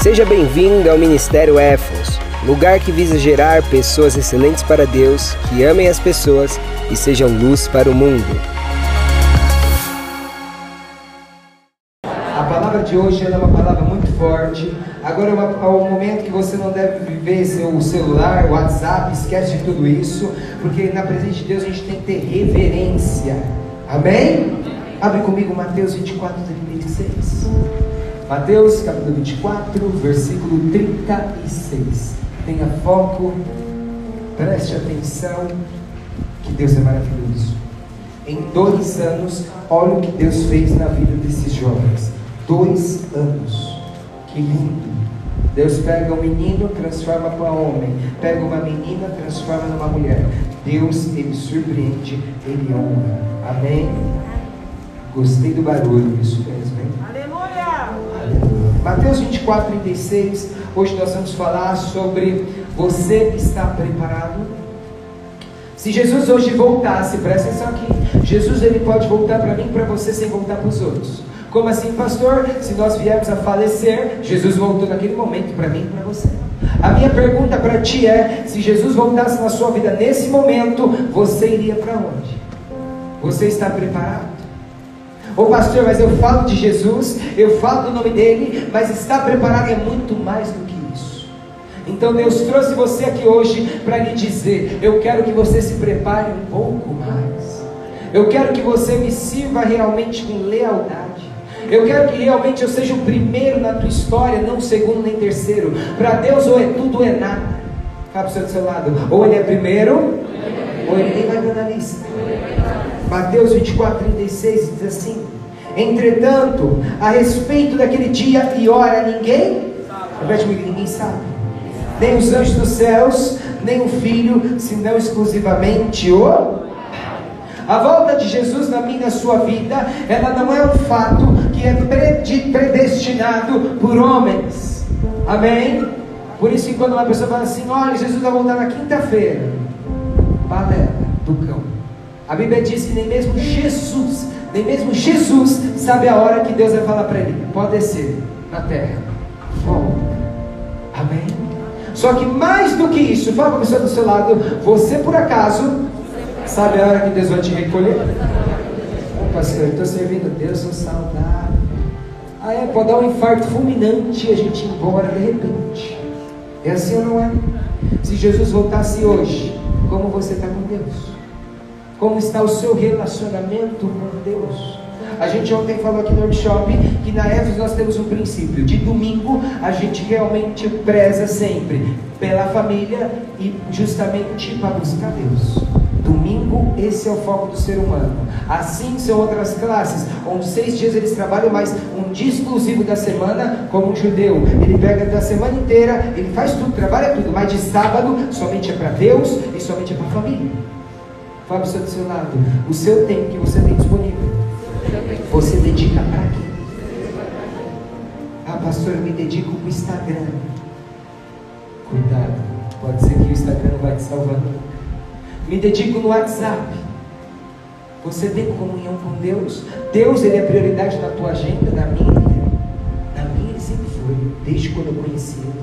Seja bem-vindo ao Ministério Éfos, lugar que visa gerar pessoas excelentes para Deus, que amem as pessoas e sejam luz para o mundo. A palavra de hoje é uma palavra muito forte. Agora é, é um momento que você não deve viver seu celular, WhatsApp, esquece de tudo isso, porque na presença de Deus a gente tem que ter reverência. Amém? Abre comigo Mateus 24, 36. Mateus capítulo 24, versículo 36. Tenha foco, preste atenção, que Deus é maravilhoso. Em dois anos, olha o que Deus fez na vida desses jovens. Dois anos. Que lindo. Deus pega um menino, transforma para homem. Pega uma menina, transforma numa mulher. Deus, ele surpreende, ele honra. Amém? Gostei do barulho, isso mesmo, hein? Mateus 24, 36. Hoje nós vamos falar sobre você está preparado? Se Jesus hoje voltasse, presta atenção aqui. Jesus ele pode voltar para mim e para você sem voltar para os outros. Como assim, pastor? Se nós viemos a falecer, Jesus voltou naquele momento para mim e para você. A minha pergunta para ti é: se Jesus voltasse na sua vida nesse momento, você iria para onde? Você está preparado? Ô pastor, mas eu falo de Jesus, eu falo do nome dele, mas está preparado é muito mais do que isso. Então Deus trouxe você aqui hoje para lhe dizer: eu quero que você se prepare um pouco mais. Eu quero que você me sirva realmente com lealdade. Eu quero que realmente eu seja o primeiro na tua história, não o segundo nem terceiro. Para Deus, ou é tudo ou é nada. Para o seu lado: ou ele é primeiro, ou ele nem vai na lista. Mateus 24, 36 diz assim: Entretanto, a respeito daquele dia e hora, ninguém, repete comigo, ninguém sabe, nem os anjos dos céus, nem o filho, senão exclusivamente o. A volta de Jesus na minha na sua vida, ela não é um fato que é predestinado por homens. Amém? Por isso que quando uma pessoa fala assim, olha, Jesus vai voltar na quinta-feira, balela do cão. A Bíblia diz que nem mesmo Jesus, nem mesmo Jesus sabe a hora que Deus vai falar para ele: pode descer na terra, volta. Amém? Só que mais do que isso, fala para a pessoa do seu lado: você por acaso sabe a hora que Deus vai te recolher? Oh, pastor, eu estou servindo a Deus, sou saudável. Ah, é, pode dar um infarto fulminante e a gente ir embora de repente. É assim ou não é? Se Jesus voltasse hoje, como você está com Deus? Como está o seu relacionamento com Deus? A gente ontem falou aqui no workshop que na EFES nós temos um princípio. De domingo a gente realmente preza sempre pela família e justamente para buscar Deus. Domingo, esse é o foco do ser humano. Assim são outras classes, onde seis dias eles trabalham, mas um dia exclusivo da semana, como um judeu. Ele pega da semana inteira, ele faz tudo, trabalha tudo, mas de sábado somente é para Deus e somente é para a família. Fala para o seu do seu lado. O seu tempo que você tem disponível. Você dedica para quê? Ah, pastor, eu me dedico para o Instagram. Cuidado. Pode ser que o Instagram não vai te salvar. Me dedico no WhatsApp. Você tem comunhão com Deus? Deus ele é prioridade na tua agenda, na minha? Na minha ele sempre foi, desde quando eu conheci ele.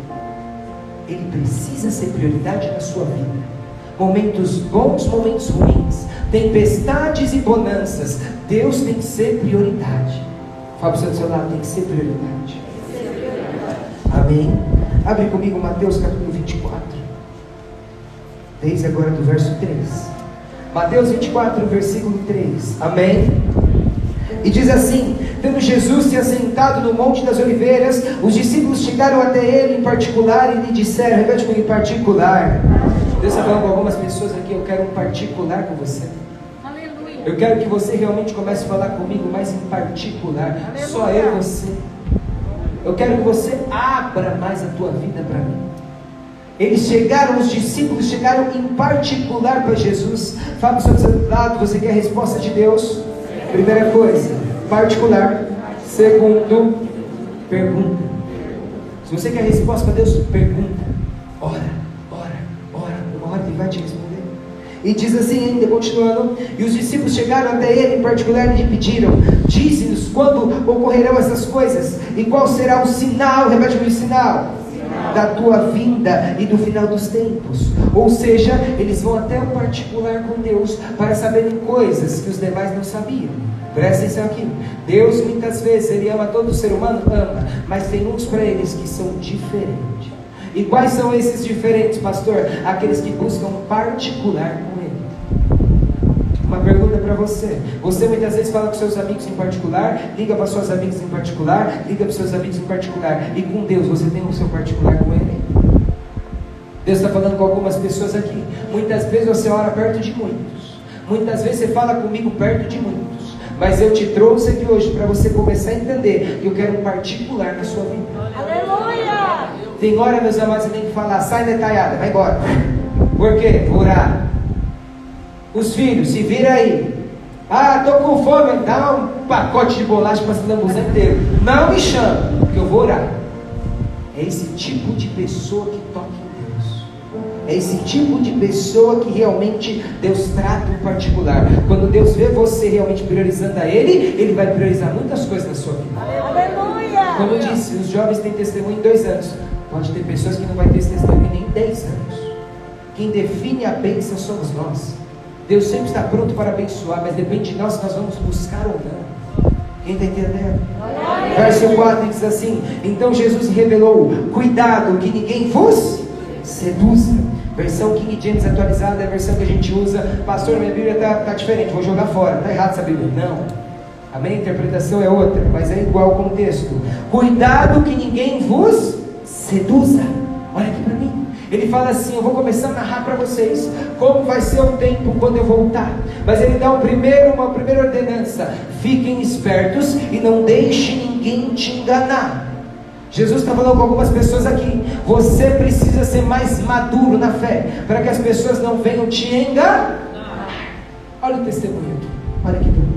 Ele precisa ser prioridade na sua vida momentos bons, momentos ruins, tempestades e bonanças, Deus tem que ser prioridade. Fala para o seu lado, tem que ser prioridade. Amém? Abre comigo Mateus capítulo 24. Desde agora do verso 3. Mateus 24, versículo 3. Amém? E diz assim: Tendo Jesus se assentado no Monte das Oliveiras, os discípulos chegaram até ele em particular e lhe disseram: Repete comigo, em particular. Deus está falando com algumas pessoas aqui, eu quero um particular com você. Aleluia. Eu quero que você realmente comece a falar comigo mais em particular. Aleluia. Só eu e você. Eu quero que você abra mais a tua vida para mim. Eles chegaram, os discípulos chegaram em particular para Jesus. Fala para o seu lado, você quer a resposta de Deus? Primeira coisa, particular. Segundo, pergunta. Se você quer a resposta para Deus, pergunta. Ora, Ele vai te responder. E diz assim ainda, continuando, e os discípulos chegaram até ele em particular e lhe pediram, dize-nos quando ocorrerão essas coisas, e qual será o sinal, repete o sinal, da tua vinda e do final dos tempos. Ou seja, eles vão até o particular com Deus para saberem coisas que os demais não sabiam. Presta atenção aqui. Deus muitas vezes ele ama todo ser humano, ama, mas tem uns para eles que são diferentes. E quais são esses diferentes, pastor? Aqueles que buscam particular com Ele. Uma pergunta para você. Você muitas vezes fala com seus amigos em particular, liga para suas amigas em particular, liga para seus amigos em particular. E com Deus, você tem o seu particular com Ele? Deus está falando com algumas pessoas aqui. Muitas vezes você ora perto de muitos. Muitas vezes você fala comigo perto de muitos. Mas eu te trouxe aqui hoje para você começar a entender que eu quero um particular na sua vida. Hora, meus amados, você tem que falar, sai detalhada, vai embora. Por quê? Vou orar. Os filhos, se vira aí. Ah, tô com fome, dá um pacote de bolacha para esse lambuzão inteiro. Não me chama, porque eu vou orar. É esse tipo de pessoa que toca em Deus. É esse tipo de pessoa que realmente Deus trata em particular. Quando Deus vê você realmente priorizando a Ele, Ele vai priorizar muitas coisas na sua vida. Aleluia! Como eu disse, os jovens têm testemunho em dois anos. Pode ter pessoas que não vai ter esse testemunho nem em 10 anos. Quem define a bênção somos nós. Deus sempre está pronto para abençoar, mas depende de nós se nós vamos buscar ou não. Quem está entendendo? Verso 4 diz assim: Então Jesus revelou: Cuidado que ninguém vos seduza. Versão King James atualizada é a versão que a gente usa. Pastor, minha Bíblia está tá diferente, vou jogar fora. Está errado essa Bíblia? Não. A minha interpretação é outra, mas é igual o contexto. Cuidado que ninguém vos seduza. Olha aqui para mim. Ele fala assim: Eu vou começar a narrar para vocês como vai ser o tempo quando eu voltar. Mas ele dá um primeiro, uma primeira ordenança: Fiquem espertos e não deixe ninguém te enganar. Jesus está falando com algumas pessoas aqui. Você precisa ser mais maduro na fé, para que as pessoas não venham te enganar. Olha o testemunho aqui. Olha aqui para mim.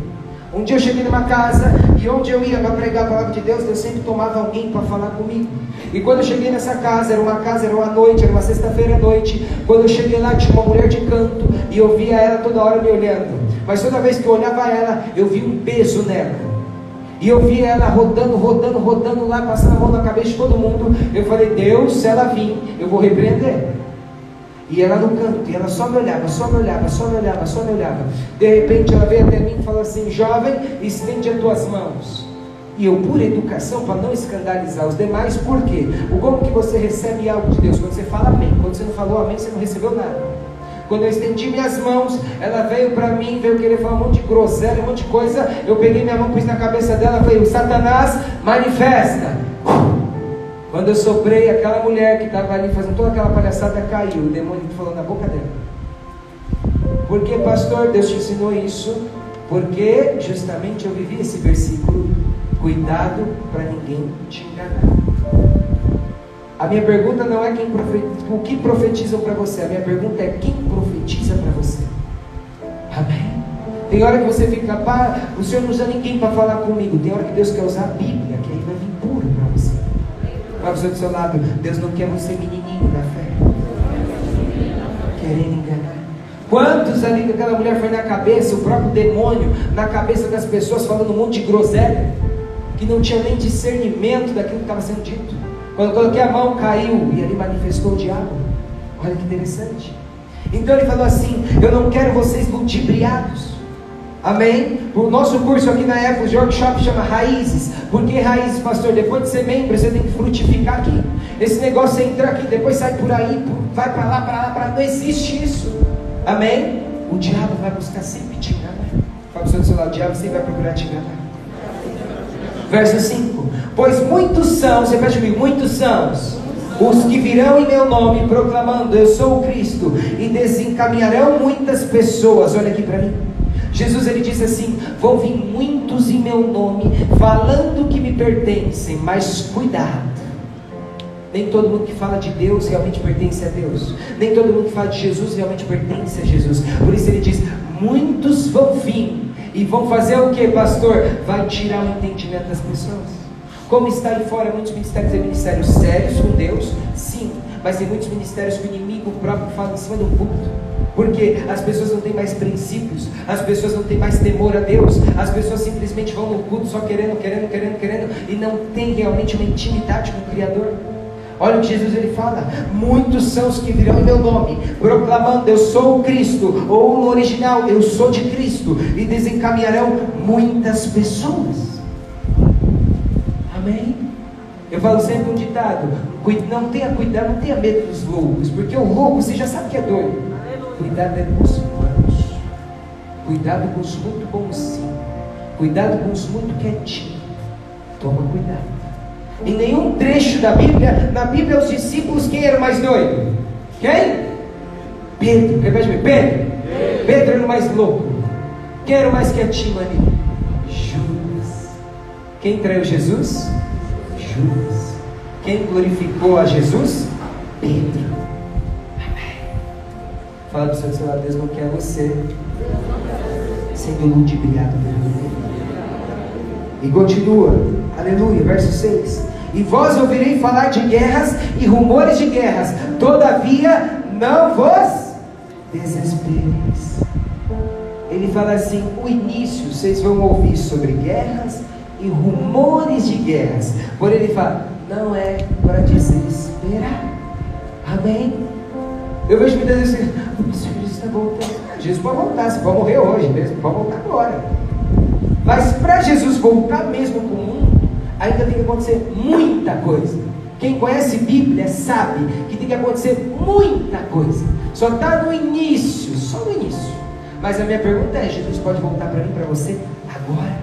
Um dia eu cheguei numa casa e onde eu ia para pregar a palavra de Deus, Deus sempre tomava alguém para falar comigo. E quando eu cheguei nessa casa, era uma casa, era uma noite, era uma sexta-feira à noite. Quando eu cheguei lá, tinha uma mulher de canto e eu via ela toda hora me olhando. Mas toda vez que eu olhava ela, eu vi um peso nela. E eu vi ela rodando, rodando, rodando lá, passando a mão na cabeça de todo mundo. Eu falei, Deus, se ela vir, eu vou repreender. E ela no canto, e ela só me olhava, só me olhava, só me olhava, só me olhava. De repente ela veio até mim e falou assim: Jovem, estende as tuas mãos. E eu, por educação, para não escandalizar os demais, por quê? O como que você recebe algo de Deus? Quando você fala amém. Quando você não falou amém, você não recebeu nada. Quando eu estendi minhas mãos, ela veio para mim, veio querer falar um monte de groselha, um monte de coisa. Eu peguei minha mão, pus na cabeça dela, falei: Satanás, manifesta. Quando eu soprei, aquela mulher que estava ali fazendo toda aquela palhaçada caiu. O demônio falou na boca dela. Por que, pastor, Deus te ensinou isso? Porque justamente eu vivi esse versículo. Cuidado para ninguém te enganar. A minha pergunta não é quem profetiza, o que profetizam para você. A minha pergunta é quem profetiza para você. Amém? Tem hora que você fica, pá, o Senhor não usa ninguém para falar comigo. Tem hora que Deus quer usar a Bíblia, Para você do seu lado, Deus não quer você menininho na fé. Querendo enganar. Quantos ali que aquela mulher foi na cabeça, o próprio demônio, na cabeça das pessoas, falando um monte de groselha, que não tinha nem discernimento daquilo que estava sendo dito. Quando coloquei a mão, caiu e ali manifestou o diabo. Olha que interessante. Então ele falou assim: Eu não quero vocês ludibriados. Amém? O nosso curso aqui na o workshop chama Raízes. Por que raízes, pastor? Depois de ser membro, você tem que frutificar aqui. Esse negócio é entrar aqui, depois sai por aí, vai para lá, para lá, para. Não existe isso. Amém? O diabo vai buscar sempre te enganar. Fala para o seu lado, o diabo sempre vai procurar te enganar. Verso 5: Pois muitos são, você repete comigo, muitos são os que virão em meu nome proclamando: Eu sou o Cristo, e desencaminharão muitas pessoas. Olha aqui para mim. Jesus ele disse assim: Vão vir muitos em meu nome, falando que me pertencem, mas cuidado. Nem todo mundo que fala de Deus realmente pertence a Deus. Nem todo mundo que fala de Jesus realmente pertence a Jesus. Por isso ele diz: Muitos vão vir e vão fazer o que, pastor? Vai tirar o entendimento das pessoas. Como está aí fora muitos ministérios e ministérios sérios com Deus? Sim. mas tem muitos ministérios que o inimigo próprio fala em cima do culto. Porque as pessoas não têm mais princípios, as pessoas não têm mais temor a Deus, as pessoas simplesmente vão no culto só querendo, querendo, querendo, querendo, e não tem realmente uma intimidade com o Criador. Olha o que Jesus ele fala: muitos são os que virão em meu nome, proclamando: Eu sou o Cristo, ou no original, Eu sou de Cristo, e desencaminharão muitas pessoas. Amém? Eu falo sempre um ditado: não tenha cuidado, não tenha medo dos loucos, porque o louco você já sabe que é doido. Cuidado é com os manos, cuidado com os muito bonzinhos, cuidado com os muito quietinhos. Toma cuidado. Em nenhum trecho da Bíblia, na Bíblia, os discípulos, quem era o mais doido? Quem? Pedro, repete Pedro. Pedro. Pedro era o mais louco. Quem era o mais quietinho ali? Judas. Quem traiu Jesus? Judas. Quem glorificou a Jesus? Pedro. Fala para seu lado, Deus não quer você sendo ludibriado e continua, aleluia, verso 6. E vós ouvirei falar de guerras e rumores de guerras, todavia não vos desespereis. Ele fala assim: o início, vocês vão ouvir sobre guerras e rumores de guerras. Porém, ele fala: não é para desesperar. Amém? Eu vejo muitas vezes assim: Jesus está voltando. Jesus pode voltar, você pode morrer hoje mesmo, pode voltar agora. Mas para Jesus voltar mesmo para o mundo, ainda tem que acontecer muita coisa. Quem conhece Bíblia sabe que tem que acontecer muita coisa. Só está no início, só no início. Mas a minha pergunta é: Jesus pode voltar para mim, para você, agora?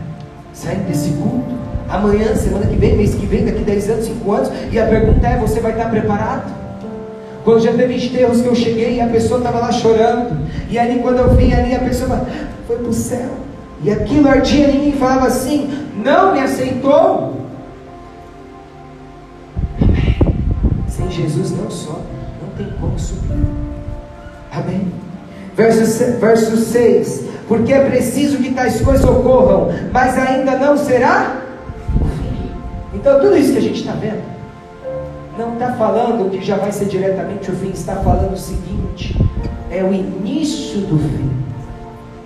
Saindo desse culto? Amanhã, semana que vem, mês que vem, daqui 10 anos, 5 anos? E a pergunta é: você vai estar preparado? Quando já teve enterros que eu cheguei e a pessoa estava lá chorando. E ali, quando eu vim ali, a pessoa foi para o céu. E aquilo ardia em mim e falava assim: não me aceitou. Sem Jesus não sobe, não tem como subir. Amém. Verso, verso 6: Porque é preciso que tais coisas ocorram, mas ainda não será Então, tudo isso que a gente está vendo, não está falando que já vai ser diretamente o fim, está falando o seguinte: é o início do fim.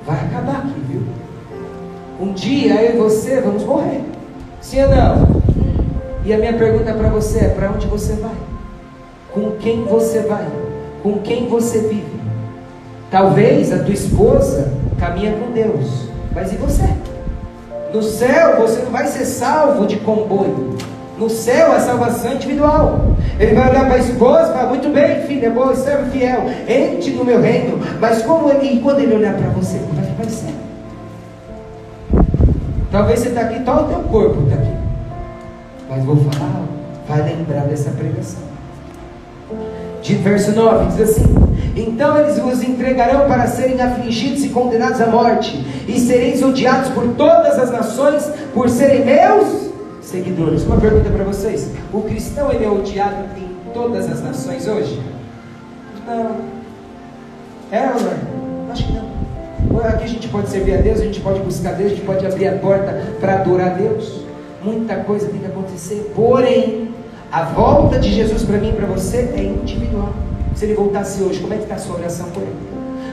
Vai acabar aqui, viu? Um dia eu e você vamos morrer. Sim ou não? E a minha pergunta para você é: para onde você vai? Com quem você vai? Com quem você vive? Talvez a tua esposa caminha com Deus, mas e você? No céu você não vai ser salvo de comboio. No céu a salvação é individual. Ele vai olhar para a esposa e falar: Muito bem, filha, é boa, servo fiel, entre no meu reino. Mas como ele, quando ele olhar para você, como vai ser? Talvez você está aqui, todo o teu corpo está aqui. Mas vou falar, vai lembrar dessa pregação. De verso 9, diz assim: Então eles vos entregarão para serem afligidos e condenados à morte, e sereis odiados por todas as nações por serem meus seguidores. Uma pergunta para vocês: o cristão ele é odiado em todas as nações hoje? Não. É ou não? Acho que não. Aqui a gente pode servir a Deus, a gente pode buscar Deus, a gente pode abrir a porta para adorar a Deus. Muita coisa tem que acontecer. Porém, a volta de Jesus para mim e para você é individual. Se ele voltasse hoje, como é que está a sua oração por ele?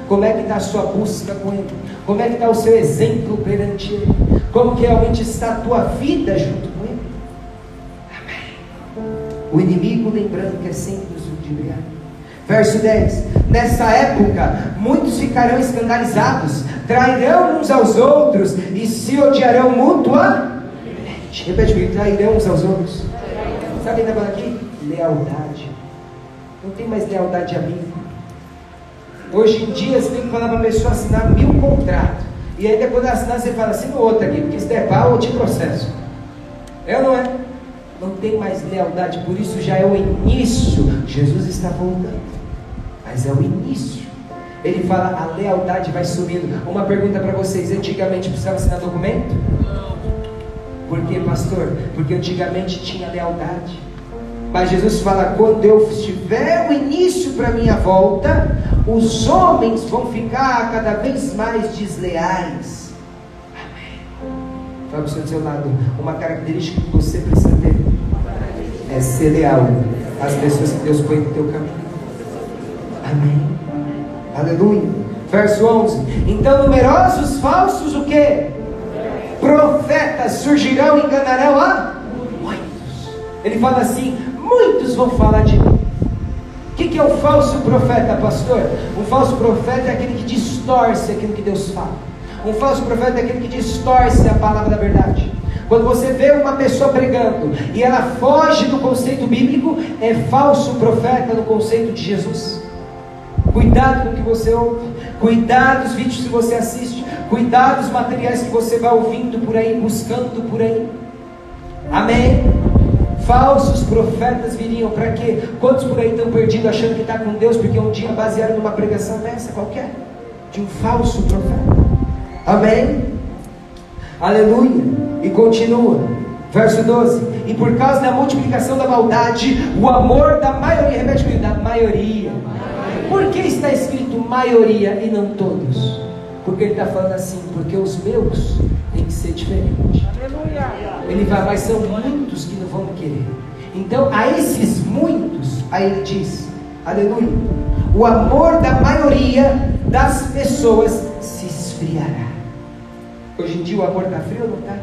Como é que está a sua busca com ele? Como é que está o seu exemplo perante ele? Como que realmente está a tua vida junto com. O inimigo, lembrando que é sempre nos ludibriar. Verso 10: Nessa época, muitos ficarão escandalizados, trairão uns aos outros e se odiarão mutuamente. Repete comigo: trairão uns aos outros. Sabe está falando aqui? Lealdade. Não tem mais lealdade amigo. Hoje em dia você tem que falar para a pessoa assinar mil contratos. E aí depois de assinar você fala, assina outro aqui, porque se der pau eu te processo. É ou não é? Não tem mais lealdade, por isso já é o início. Jesus está voltando mas é o início. Ele fala, a lealdade vai sumindo. Uma pergunta para vocês: antigamente precisava assinar documento? Por quê, pastor? Porque antigamente tinha lealdade. Mas Jesus fala: quando eu estiver o início para minha volta, os homens vão ficar cada vez mais desleais. Amém. Fala para o seu lado: uma característica que você precisa ter é ser leal às pessoas que Deus põe no teu caminho. Amém. Aleluia. Verso 11. Então numerosos falsos o quê? Profetas surgirão e enganarão a muitos. Ele fala assim: muitos vão falar de mim. O que, que é o falso profeta, pastor? Um falso profeta é aquele que distorce aquilo que Deus fala. Um falso profeta é aquele que distorce a palavra da verdade. Quando você vê uma pessoa pregando e ela foge do conceito bíblico, é falso profeta no conceito de Jesus. Cuidado com o que você ouve, cuidado dos vídeos que você assiste, cuidado dos materiais que você vai ouvindo por aí, buscando por aí. Amém? Falsos profetas viriam para quê? Quantos por aí estão perdidos achando que está com Deus porque um dia basearam numa pregação dessa qualquer? De um falso profeta. Amém? Aleluia. E continua. Verso 12. E por causa da multiplicação da maldade, o amor da maioria, repete comigo, da maioria. Por que está escrito maioria e não todos? Porque ele está falando assim, porque os meus têm que ser diferentes. Ele vai, mas são muitos que não vão querer. Então, a esses muitos, aí ele diz, aleluia, o amor da maioria das pessoas se esfriará. Hoje em dia o amor está frio ou não está?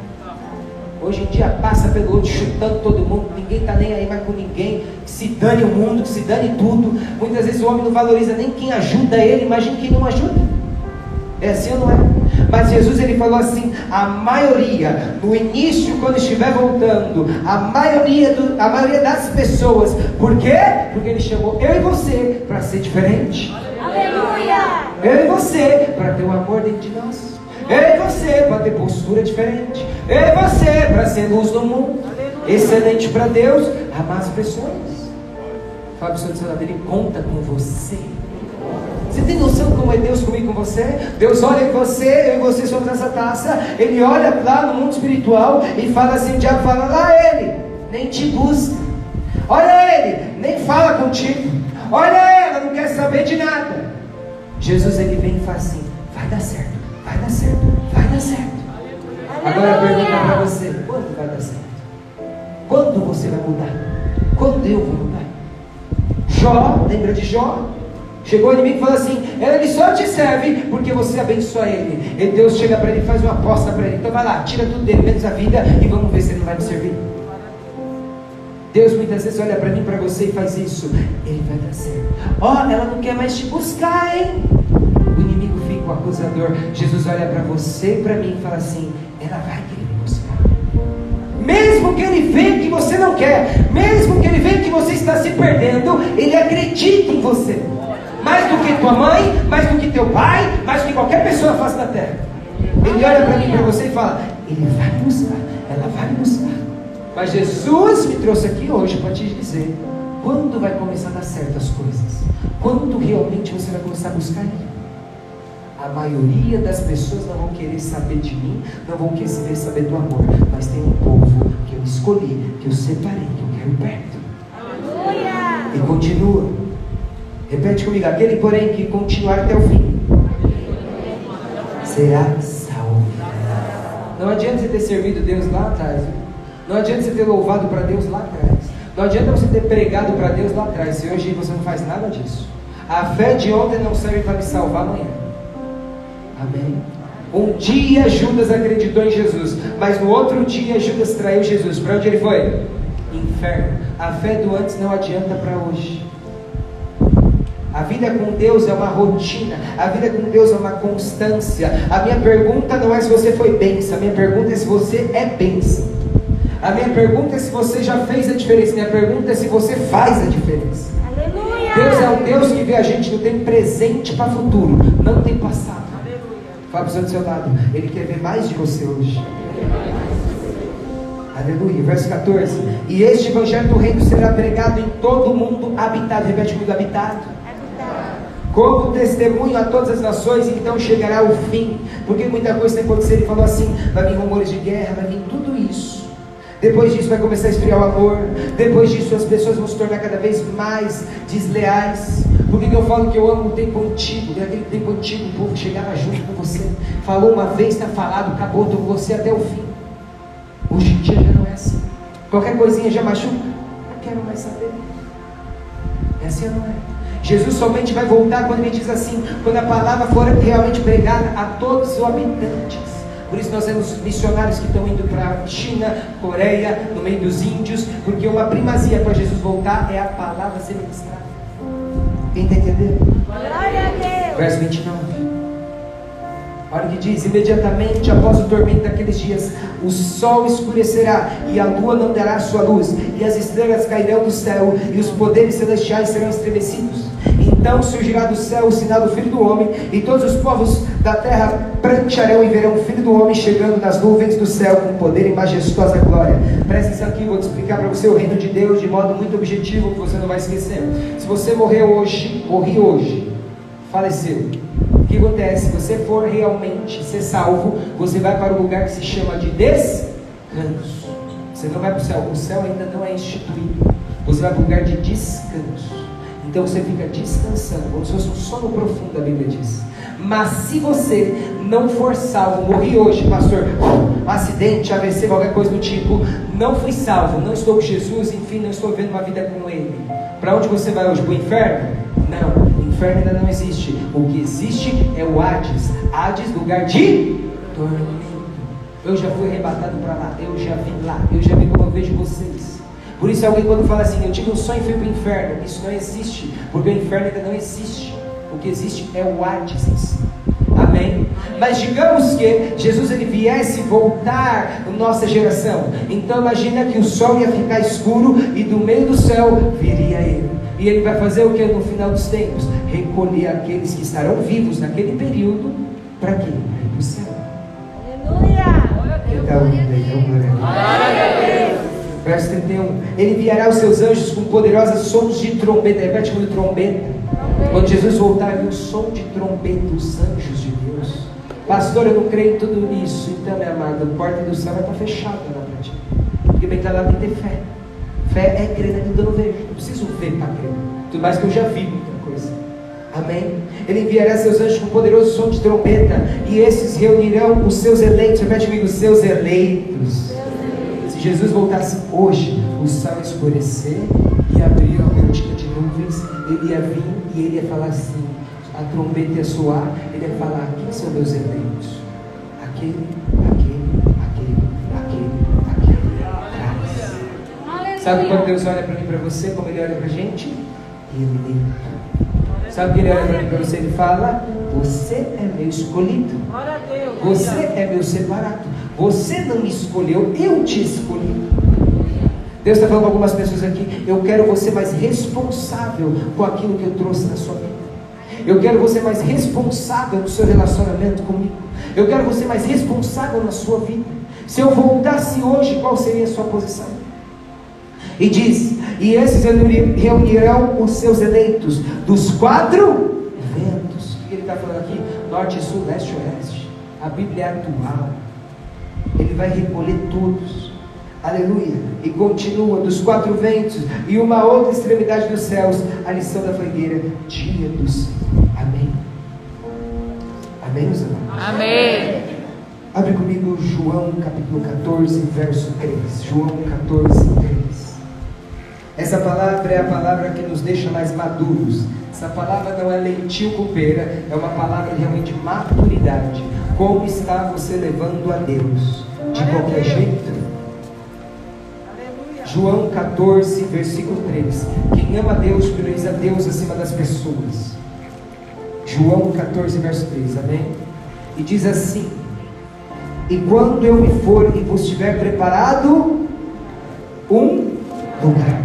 Hoje em dia passa pelo outro chutando todo mundo, ninguém está nem aí mais com ninguém, que se dane o mundo, que se dane tudo. Muitas vezes o homem não valoriza nem quem ajuda ele, imagina quem não ajuda. É assim ou não é? Mas Jesus ele falou assim: a maioria, no início, quando estiver voltando, a maioria, do, a maioria das pessoas, por quê? Porque ele chamou eu e você para ser diferente. Aleluia! Eu e você para ter o amor dentro de nós. Eu e você para ter postura diferente. Eu e você para ser luz no mundo. Excelente para Deus, amar as pessoas. Fábio Santos ele conta com você. Você tem noção como é Deus comigo com você? Deus olha em você, eu e você somos essa taça. Ele olha lá no mundo espiritual e fala assim: o diabo fala, lá ele, nem te busca. Olha ele, nem fala contigo. Olha ela, não quer saber de nada. Jesus ele vem e fala assim: vai dar certo, vai dar certo, vai dar certo. Agora a pergunta para você: quando vai dar certo? Quando você vai mudar? Quando eu vou mudar? Jó, lembra de Jó? Chegou o inimigo e falou assim: ele só te serve porque você abençoa ele. E Deus chega para ele e faz uma aposta para ele. Então vai lá, tira tudo dele, menos a vida, e vamos ver se ele não vai me servir. Deus muitas vezes olha para mim, para você e faz isso. Ele vai dar certo. Ó, oh, ela não quer mais te buscar, hein? Inimigo fica o acusador. Jesus olha para você e para mim e fala assim: ela vai querer me buscar. Mesmo que ele veja que você não quer, mesmo que ele veja que você está se perdendo, ele acredita em você. Mais do que tua mãe, mais do que teu pai, mais do que qualquer pessoa face da terra. Ele olha para mim, para você e fala: Ele vai me buscar, ela vai me buscar. Mas Jesus me trouxe aqui hoje para te dizer: quando vai começar a dar certo as coisas? Quando realmente você vai começar a buscar Ele? A maioria das pessoas não vão querer saber de mim, não vão querer saber do amor. Mas tem um povo que eu escolhi, que eu separei, que eu quero perto. Aleluia! E continua. Repete comigo: aquele, porém, que continuar até o fim será salvo. Não adianta você ter servido Deus lá atrás. Não adianta você ter louvado para Deus lá atrás. Não adianta você ter pregado para Deus lá atrás. Se hoje você não faz nada disso. A fé de ontem não serve para me salvar amanhã. Amém. Um dia Judas acreditou em Jesus, mas no outro dia Judas traiu Jesus. Para onde ele foi? Inferno. A fé do antes não adianta para hoje. A vida com Deus é uma rotina, a vida com Deus é uma constância. A minha pergunta não é se você foi bênção, a minha pergunta é se você é bênção. A minha pergunta é se você já fez a diferença, a minha pergunta é se você faz a diferença. Aleluia! Deus é um Deus que vê a gente não tem presente para futuro, não tem passado. Fala para o seu lado, Ele quer ver mais de você hoje. Aleluia, verso 14. E este evangelho do reino será pregado em todo o mundo habitado. Repete comigo, habitado como testemunho a todas as nações, então chegará o fim, porque muita coisa tem que acontecer. Ele falou assim: vai vir rumores de guerra, vai vir tudo isso. Depois disso vai começar a esfriar o amor. Depois disso as pessoas vão se tornar cada vez mais desleais. Por que eu falo que eu amo o tempo antigo? Naquele tempo antigo o povo chegava junto com você. Falou uma vez, está falado, acabou, estou com você até o fim. Hoje em dia já não é assim. Qualquer coisinha já machuca. quero mais saber. É assim não é? Jesus somente vai voltar quando ele diz assim, quando a palavra for realmente pregada a todos os habitantes. Por isso nós temos missionários que estão indo para China, Coreia, no meio dos índios, porque uma primazia para Jesus voltar é a palavra ser ministrada. Quem está entendendo? Verso 29. Olha o que diz: imediatamente após o tormento daqueles dias, o sol escurecerá e a lua não dará sua luz, e as estrelas cairão do céu, e os poderes celestiais serão estremecidos. Então surgirá do céu o sinal do Filho do Homem, e todos os povos da terra prantearão e verão o Filho do Homem chegando nas nuvens do céu com poder e majestosa glória. Presta atenção aqui, vou te explicar para você o reino de Deus de modo muito objetivo que você não vai esquecer. Se você morreu hoje, morri hoje, faleceu. O que acontece? Se você for realmente ser salvo, você vai para um lugar que se chama de descanso. Você não vai para o céu, o céu ainda não é instituído. Você vai para um lugar de descanso. Então você fica descansando, como se fosse um sono profundo, a Bíblia diz. Mas se você não for salvo, morri hoje, pastor, um acidente, AVC, qualquer coisa do tipo, não fui salvo, não estou com Jesus, enfim, não estou vivendo uma vida com Ele. Para onde você vai hoje? Para o inferno? Não, o inferno ainda não existe. O que existe é o Hades. Hades, lugar de tormento. Eu já fui arrebatado para lá, eu já vim lá, eu já vi como eu vejo vocês. Por isso alguém quando fala assim, eu tive um sonho e fui para o inferno, isso não existe, porque o inferno ainda não existe. O que existe é o Hades. Amém? Mas digamos que Jesus ele viesse voltar na nossa geração. Então imagina que o sol ia ficar escuro e do meio do céu viria ele. E ele vai fazer o que no final dos tempos? Recolher aqueles que estarão vivos naquele período. Para quê? Ele enviará os seus anjos com poderosas sons de trombeta. Repete comigo, trombeta. Quando Jesus voltar, viu o som de trombeta dos anjos de Deus. Pastor, eu não creio em tudo isso. Então, minha amada, a porta do céu é vai estar fechada na para. Porque bem calado tem ter fé. Fé é crer né? naquilo que eu não vejo. Não preciso ver para crer. Tudo mais que eu já vi muita coisa. Amém? Ele enviará seus anjos com poderoso som de trombeta. E esses reunirão os seus eleitos. Repete comigo, seus eleitos Jesus voltasse hoje, o céu escurecer e abrir uma cortina de nuvens, ele ia vir e ele ia falar assim, a trombeta ia soar, ele ia falar, quem são meus eleitos? Aquele, aquele, aquele, aquele, aquele. Sabe quando Deus olha para mim para você, como Ele olha para a gente? Eleito. Sabe o que Ele olha para mim para você? Ele fala, você é meu escolhido. A. Você é meu separado. Você não me escolheu, eu te escolhi. Deus está falando com algumas pessoas aqui. Eu quero você mais responsável com aquilo que eu trouxe na sua vida. Eu quero você mais responsável no seu relacionamento comigo. Eu quero você mais responsável na sua vida. Se eu voltasse hoje, qual seria a sua posição? E diz: E esses reuni- reunirão os seus eleitos dos quatro ventos. O que ele está falando aqui? Norte, sul, leste, oeste. A Bíblia é atual. Ele vai recolher todos. Aleluia. E continua dos quatro ventos e uma outra extremidade dos céus, a lição da fogueira, dia do Senhor. Amém. Amém, meus amados? Amém. Abre comigo João capítulo 14, verso 3. João 14, 3. Essa palavra é a palavra que nos deixa mais maduros. Essa palavra não é lentil copeira, é uma palavra realmente de maturidade. Como está você levando a Deus? De qualquer jeito? João 14, versículo 3. Quem ama a Deus prioriza Deus acima das pessoas. João 14, verso 3. Amém? E diz assim: E quando eu me for e vos tiver preparado um lugar,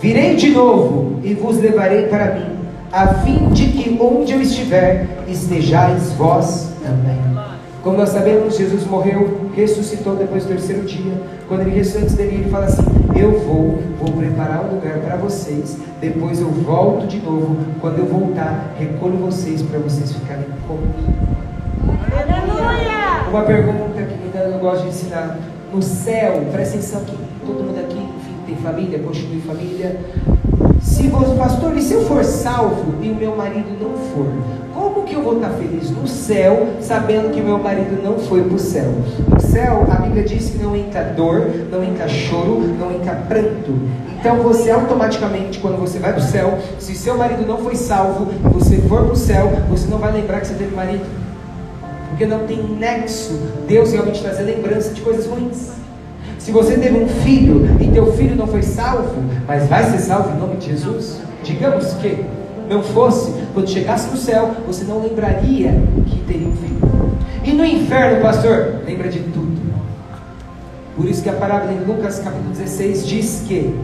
virei de novo e vos levarei para mim, a fim de que onde eu estiver, estejais vós também. Como nós sabemos, Jesus morreu, ressuscitou depois do terceiro dia. Quando ele ressuscitou antes dele, ele fala assim: Eu vou, vou preparar um lugar para vocês. Depois eu volto de novo. Quando eu voltar, recolho vocês para vocês ficarem comigo. Aleluia. Uma pergunta que ainda eu gosto de ensinar. No céu, presta atenção aqui. Todo mundo aqui, enfim, tem família, constitui família. Se você, pastor, e se eu for salvo e o meu marido não for? Como que eu vou estar feliz no céu, sabendo que meu marido não foi para o céu? No céu, a Bíblia diz que não entra dor, não entra choro, não entra pranto. Então você automaticamente, quando você vai para o céu, se seu marido não foi salvo, você for para o céu, você não vai lembrar que você teve marido. Porque não tem nexo Deus realmente trazer lembrança de coisas ruins. Se você teve um filho e teu filho não foi salvo, mas vai ser salvo em nome de Jesus, digamos que não fosse, quando chegasse no céu, você não lembraria que teria um filho. E no inferno, pastor, lembra de tudo. Por isso que a parábola em Lucas capítulo 16 diz que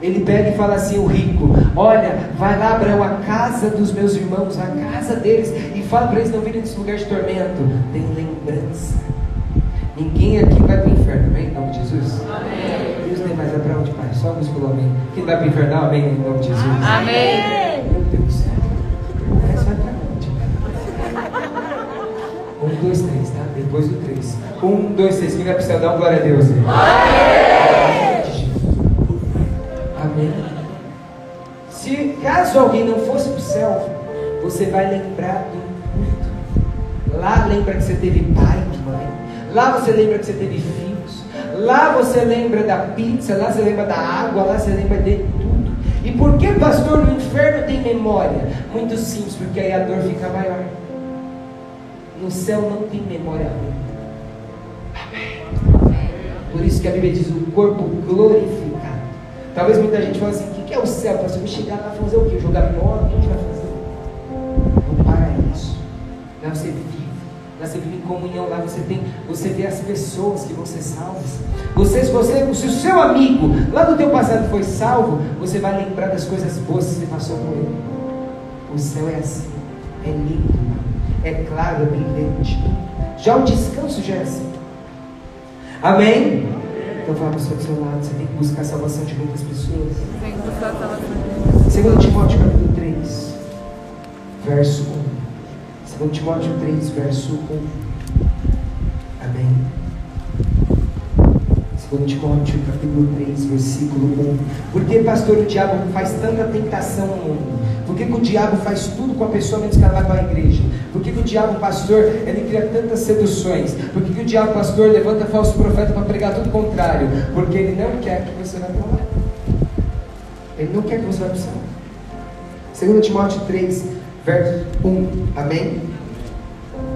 ele pega e fala assim: o rico, olha, vai lá, Abraão, a casa dos meus irmãos, a casa deles, e fala para eles não virem desse lugar de tormento. Tem lembrança. Ninguém aqui vai para o inferno, amém? Em nome de Jesus? Amém. Deus tem mais é para onde, Pai? Só falou amém. Quem vai para o inferno, amém? Em nome de Jesus? Amém. Deus. O resto vai para onde? Um, dois, três, tá? Depois do três. Um, dois, três. Quem vai céu, dá um glória a Deus. Amém. Se caso alguém não fosse para o céu, você vai lembrar do culto. Lá lembra que você teve pai e mãe. Lá você lembra que você teve filhos. Lá você lembra da pizza. Lá você lembra da água. Lá você lembra de. E por que, pastor, no inferno tem memória? Muito simples, porque aí a dor fica maior. No céu não tem memória ruim. Por isso que a Bíblia diz o corpo glorificado. Talvez muita gente fale assim: o que é o céu? Pastor, eu chegar lá fazer o quê? Jogar bola? O que a gente vai fazer? No paraíso. Lá você vive. Você vive em comunhão. Lá você tem, você vê as pessoas que vão ser salvas. Você, se, você, se o seu amigo lá no teu passado foi salvo, você vai lembrar das coisas boas que você passou com ele. O céu é assim. É lindo. É claro, é brilhante. Já o descanso já é assim. Amém? Então fala para o seu lado, você tem que buscar a salvação de muitas pessoas. Tem que buscar a salvação. 2 Timóteo capítulo 3, verso 1. 2 Timóteo 3, verso 1. Amém. 2 Timóteo capítulo 3, versículo 1. Por que, pastor, o diabo faz tanta tentação no mundo? Por que, que o diabo faz tudo com a pessoa menos que ela vai para a igreja? Por que, que o diabo, pastor, ele cria tantas seduções? Por que, que o diabo, pastor, levanta falso profeta para pregar tudo contrário? Porque ele não quer que você vá para lá. Ele não quer que você vá para o céu. 2 Timóteo 3, verso 1. Amém?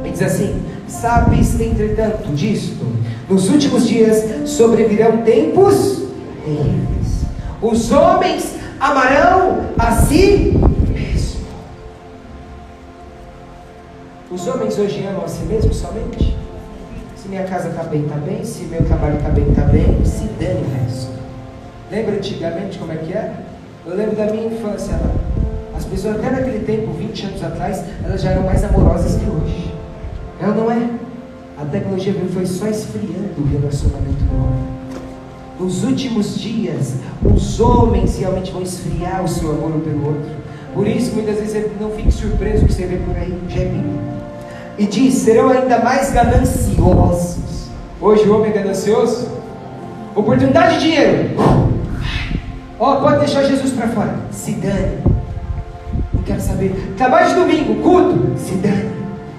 Ele diz assim: Sabes, entretanto, disto, nos últimos dias sobrevirão tempos terríveis. Os homens amarão a si mesmo. Os homens hoje amam a si mesmos somente? Se minha casa está bem, está bem. Se meu trabalho está bem, está bem. Se dane o resto. Lembra antigamente como é que era? Eu lembro da minha infância lá. As pessoas até naquele tempo, 20 anos atrás, elas já eram mais amorosas que hoje. É ou não é? A tecnologia foi só esfriando o relacionamento do homem. Nos últimos dias, os homens realmente vão esfriar o seu amor um pelo outro. Por isso, muitas vezes, não fique surpreso que você vê por aí, já é. E diz: serão ainda mais gananciosos. Hoje o homem é ganancioso? Oportunidade de dinheiro. Ó, oh, pode deixar Jesus para fora. Se dane. Quero saber. Trabalho de domingo, culto. Se dane.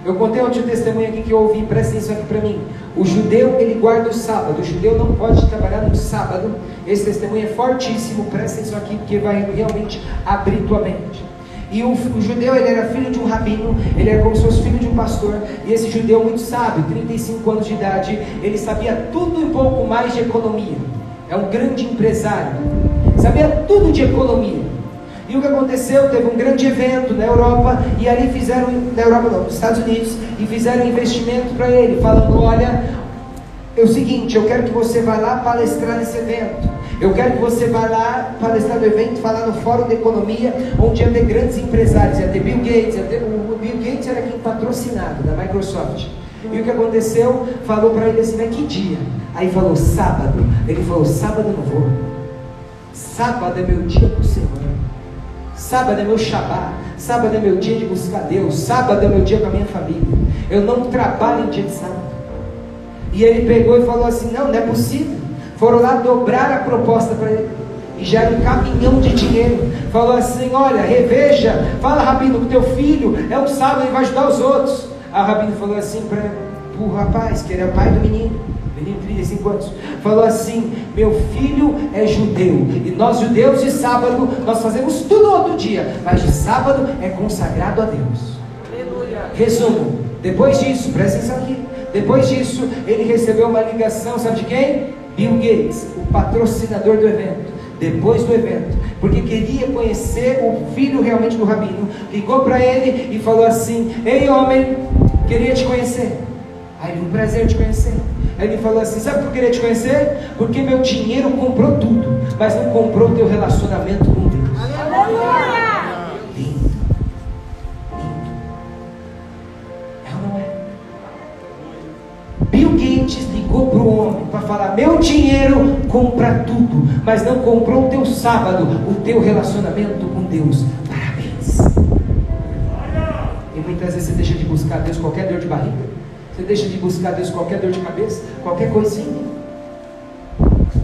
Eu contei ontem um testemunho aqui que eu ouvi, presta atenção aqui para mim. O judeu, ele guarda o sábado. O judeu não pode trabalhar no sábado. Esse testemunho é fortíssimo, presta atenção aqui, porque vai realmente abrir tua mente. E o, o, judeu, ele era filho de um rabino, ele era como se fosse filho de um pastor. E esse judeu muito sábio, 35 anos de idade, ele sabia tudo e um pouco mais de economia. É um grande empresário. Sabia tudo de economia. E o que aconteceu? Teve um grande evento na Europa e ali fizeram, na Europa não, nos Estados Unidos, e fizeram investimento para ele, falando: olha, é o seguinte, eu quero que você vá lá palestrar nesse evento. Eu quero que você vá lá palestrar no evento, falar no Fórum de Economia, onde ia ter grandes empresários, ia ter Bill Gates, ia ter, o Bill Gates era quem patrocinado da Microsoft. E o que aconteceu? Falou para ele assim, que dia? Aí falou, sábado. Ele falou, sábado não vou. Sábado é meu dia por semana. Sábado é meu Shabá. Sábado é meu dia de buscar Deus. Sábado é meu dia com a minha família. Eu não trabalho em dia de sábado. E ele pegou e falou assim: Não, não é possível. Foram lá dobrar a proposta para ele. e já era um caminhão de dinheiro. Falou assim: Olha, reveja, fala Rabino, que teu filho é um sábado, ele vai ajudar os outros. A Rabino falou assim para o rapaz, que era pai do menino, menino de 35 anos, falou assim: Meu filho é judeu, e nós judeus de sábado, nós fazemos tudo outro dia, mas de sábado é consagrado a Deus. Aleluia. Resumo: depois disso, presta atenção aqui. Depois disso, ele recebeu uma ligação, sabe de quem? Bill Gates, o patrocinador do evento. Depois do evento, porque queria conhecer o filho realmente do rabino, ligou para ele e falou assim: Ei homem, queria te conhecer. Aí um prazer te conhecer. Aí ele falou assim: Sabe por que eu queria te conhecer? Porque meu dinheiro comprou tudo, mas não comprou teu relacionamento com Deus. Aleluia! Bill Gates ligou para o homem para falar: Meu dinheiro compra tudo, mas não comprou o teu sábado, o teu relacionamento com Deus. Parabéns. E muitas vezes você deixa de buscar Deus qualquer dor de barriga, você deixa de buscar Deus qualquer dor de cabeça, qualquer coisinha.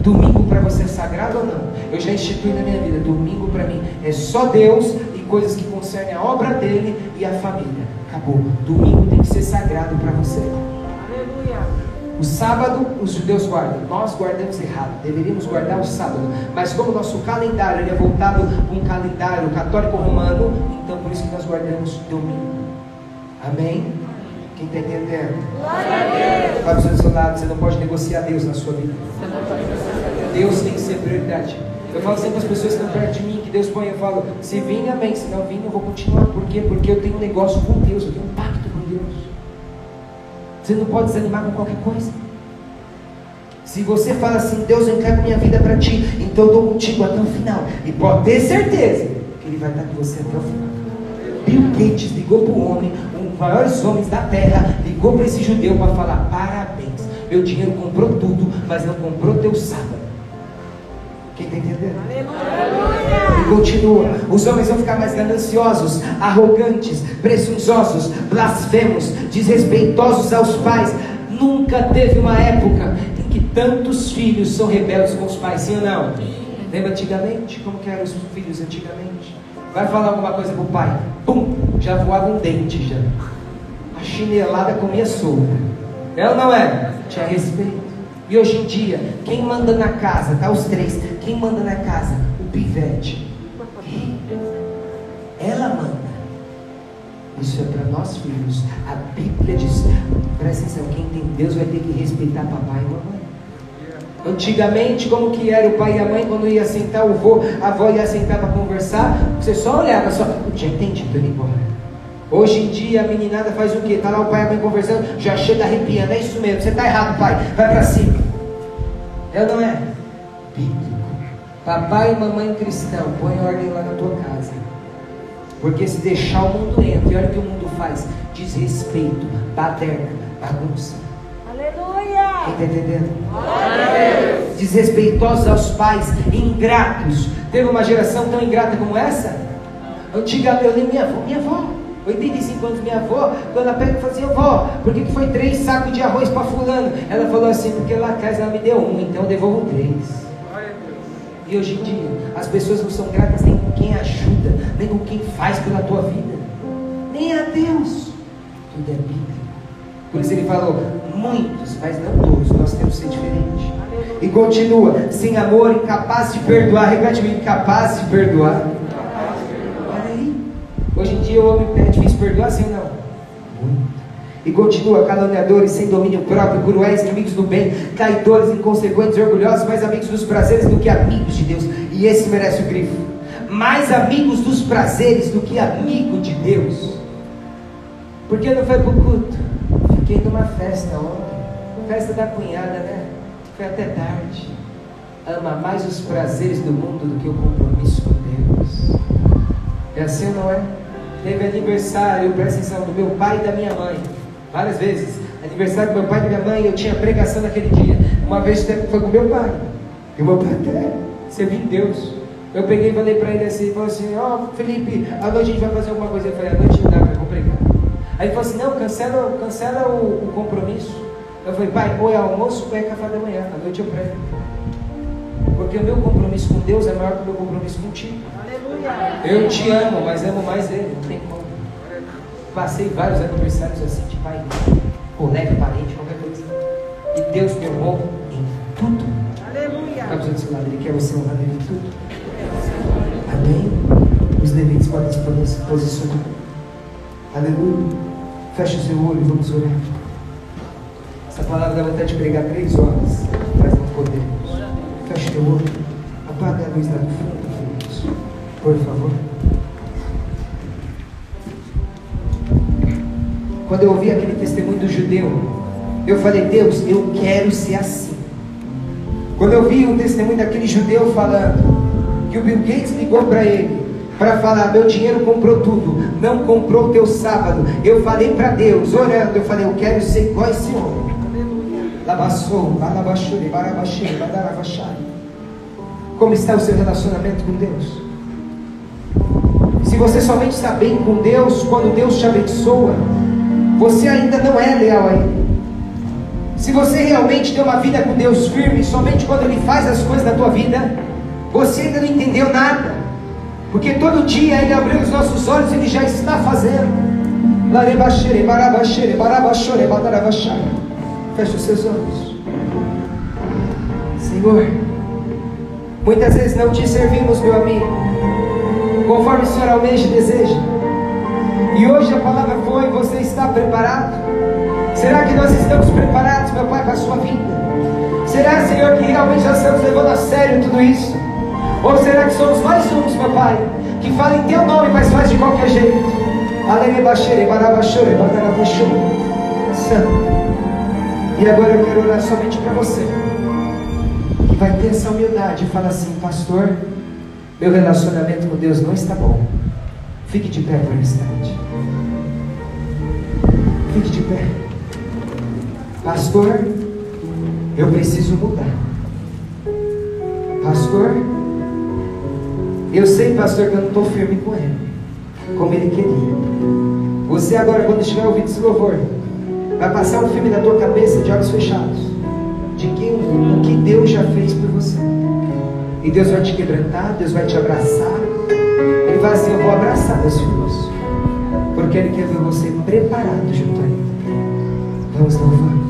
Domingo para você é sagrado ou não? Eu já instituí na minha vida: domingo para mim é só Deus e coisas que concernem a obra dele e a família. Acabou. Domingo tem que ser sagrado para você. O sábado os judeus guardam, nós guardamos errado, deveríamos guardar o sábado, mas como o nosso calendário é voltado para um calendário católico romano, então por isso que nós guardamos domingo. Amém? Quem está entendendo? Glória a Deus. seu lado, você não pode negociar Deus na sua vida. Deus tem que ser prioridade. Eu falo sempre para as pessoas que estão perto de mim, que Deus põe, eu falo, se vir, amém, se não vir, eu vou continuar. Por quê? Porque eu tenho um negócio com Deus, eu tenho um pacto com Deus. Você não pode desanimar com qualquer coisa. Se você fala assim, Deus, eu entrego minha vida para ti, então eu estou contigo até o final. E pode ter certeza que Ele vai estar com você até o final. Bill Gates ligou para o homem, dos maiores homens da terra, ligou para esse judeu para falar: parabéns, meu dinheiro comprou tudo, mas não comprou teu sábado. Quem está entendendo? Aleluia. E continua. Os homens vão ficar mais gananciosos, arrogantes, presunçosos, blasfemos, desrespeitosos aos pais. Nunca teve uma época em que tantos filhos são rebeldes com os pais, sim ou não? Lembra antigamente? Como que eram os filhos antigamente? Vai falar alguma coisa pro pai, pum, já voava um dente já. A chinelada solta. É ou não é? Tinha respeito. E hoje em dia, quem manda na casa, tá os três, quem manda na casa? O pivete. Ela manda. Isso é para nós filhos. A Bíblia diz: presta atenção, quem tem Deus vai ter que respeitar papai e mamãe. Antigamente, como que era o pai e a mãe quando ia sentar, o avô, a avó ia sentar para conversar, você só olhava, só, não tinha entendido ele embora. Hoje em dia a meninada faz o quê? Está lá o pai e a mãe conversando, já chega arrepiando, é isso mesmo, você está errado, pai, vai para cima. É ou não é? Bíblico. Papai e mamãe cristão, põe ordem lá na tua casa. Porque se deixar o mundo entra, e olha o que o mundo faz: desrespeito, baderna, bagunça. Está entendendo? Desrespeitosos aos pais, ingratos. Teve uma geração tão ingrata como essa? Antigamente, eu lembro minha avó, minha avó, 85 anos, minha avó, quando ela pega e fala assim, avó, por que, foi três sacos de arroz para fulano? Ela falou assim, porque lá atrás ela me deu um, então eu devolvo três. E hoje em dia, as pessoas não são gratas nem com quem ajuda, nem com quem faz pela tua vida, nem a Deus. Tudo é bíblico. Por isso ele falou, muitos, mas não todos, nós temos que ser diferentes. E continua, sem amor, incapaz de perdoar, repete incapaz de perdoar. Olha aí. Hoje em dia o homem é difícil perdoar, sim ou não? Muito. E continua, caluniadores, sem domínio próprio, cruéis, inimigos do bem, traidores, inconsequentes, orgulhosos, mais amigos dos prazeres do que amigos de Deus. E esse merece o grifo. Mais amigos dos prazeres do que amigo de Deus. Por que não foi para o culto? Fiquei numa festa ontem. Festa da cunhada, né? Foi até tarde. Ama mais os prazeres do mundo do que o compromisso com Deus. É assim não é? Teve aniversário, presta atenção, do meu pai e da minha mãe várias vezes. Aniversário do meu pai e da minha mãe, eu tinha pregação naquele dia. Uma vez foi com meu pai. E o meu pai até serviu em Deus. Eu peguei e falei para ele assim, falou assim, ó oh, Felipe, à noite a gente vai fazer alguma coisa. Eu falei, à noite não dá, eu vou pregar. Aí ele falou assim, não, cancela, cancela o, o compromisso. Eu falei, pai, ou é almoço ou é café da manhã, à noite eu prego. Porque o meu compromisso com Deus é maior que o meu compromisso contigo. Eu te amo, mas amo mais Ele, não tem como. Passei vários aniversários assim de pai, colega, parente, qualquer coisa. E Deus me honrou em tudo. Aleluia. Está do seu lado, Ele quer você honrar em tudo. Amém? Os levitas podem se posicionar. Aleluia. Feche o seu olho e vamos orar. Essa palavra dá vontade de pregar três horas, mas não podemos. Feche teu olho. Apaga a luz lá do fundo. Por favor. Quando eu ouvi aquele testemunho do judeu, eu falei, Deus, eu quero ser assim. Quando eu vi o testemunho daquele judeu falando que o Bill Gates ligou para ele para falar, meu dinheiro comprou tudo, não comprou o teu sábado. Eu falei para Deus, orando, eu falei, eu quero ser igual esse homem. Como está o seu relacionamento com Deus? Se você somente está bem com Deus quando Deus te abençoa, você ainda não é leal a Ele. Se você realmente tem uma vida com Deus firme, somente quando Ele faz as coisas na tua vida, você ainda não entendeu nada. Porque todo dia Ele abriu os nossos olhos e Ele já está fazendo. Feche os seus olhos. Senhor, muitas vezes não te servimos, meu amigo, conforme o Senhor almeja e deseja. E hoje a palavra foi: você está preparado? Será que nós estamos preparados, meu Pai, para a sua vida? Será, Senhor, que realmente já estamos levando a sério tudo isso? Ou será que somos mais uns, meu Pai, que falam em teu nome, mas faz de qualquer jeito? Santo. E agora eu quero orar somente para você, que vai ter essa humildade e fala assim, pastor, meu relacionamento com Deus não está bom. Fique de pé por um instante. Fique de pé. Pastor, eu preciso mudar. Pastor, eu sei, pastor, que eu não estou firme com ele, como ele queria. Você agora, quando estiver ouvindo esse louvor, vai passar um filme na tua cabeça de olhos fechados, de que, o que Deus já fez por você. E Deus vai te quebrantar, Deus vai te abraçar. Ele vai assim, eu vou abraçar meus filhos. Porque Ele quer ver você preparado junto a Ele. Vamos louvar.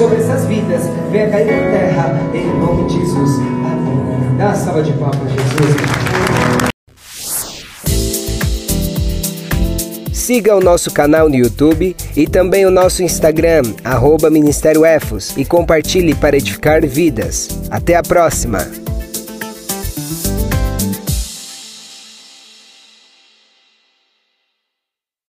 Sobre essas vidas venha cair por terra, em nome de Jesus. Amém. Dá uma salva de palmas, Jesus. Siga o nosso canal no YouTube e também o nosso Instagram, arroba Ministério Efos, e compartilhe para edificar vidas. Até a próxima!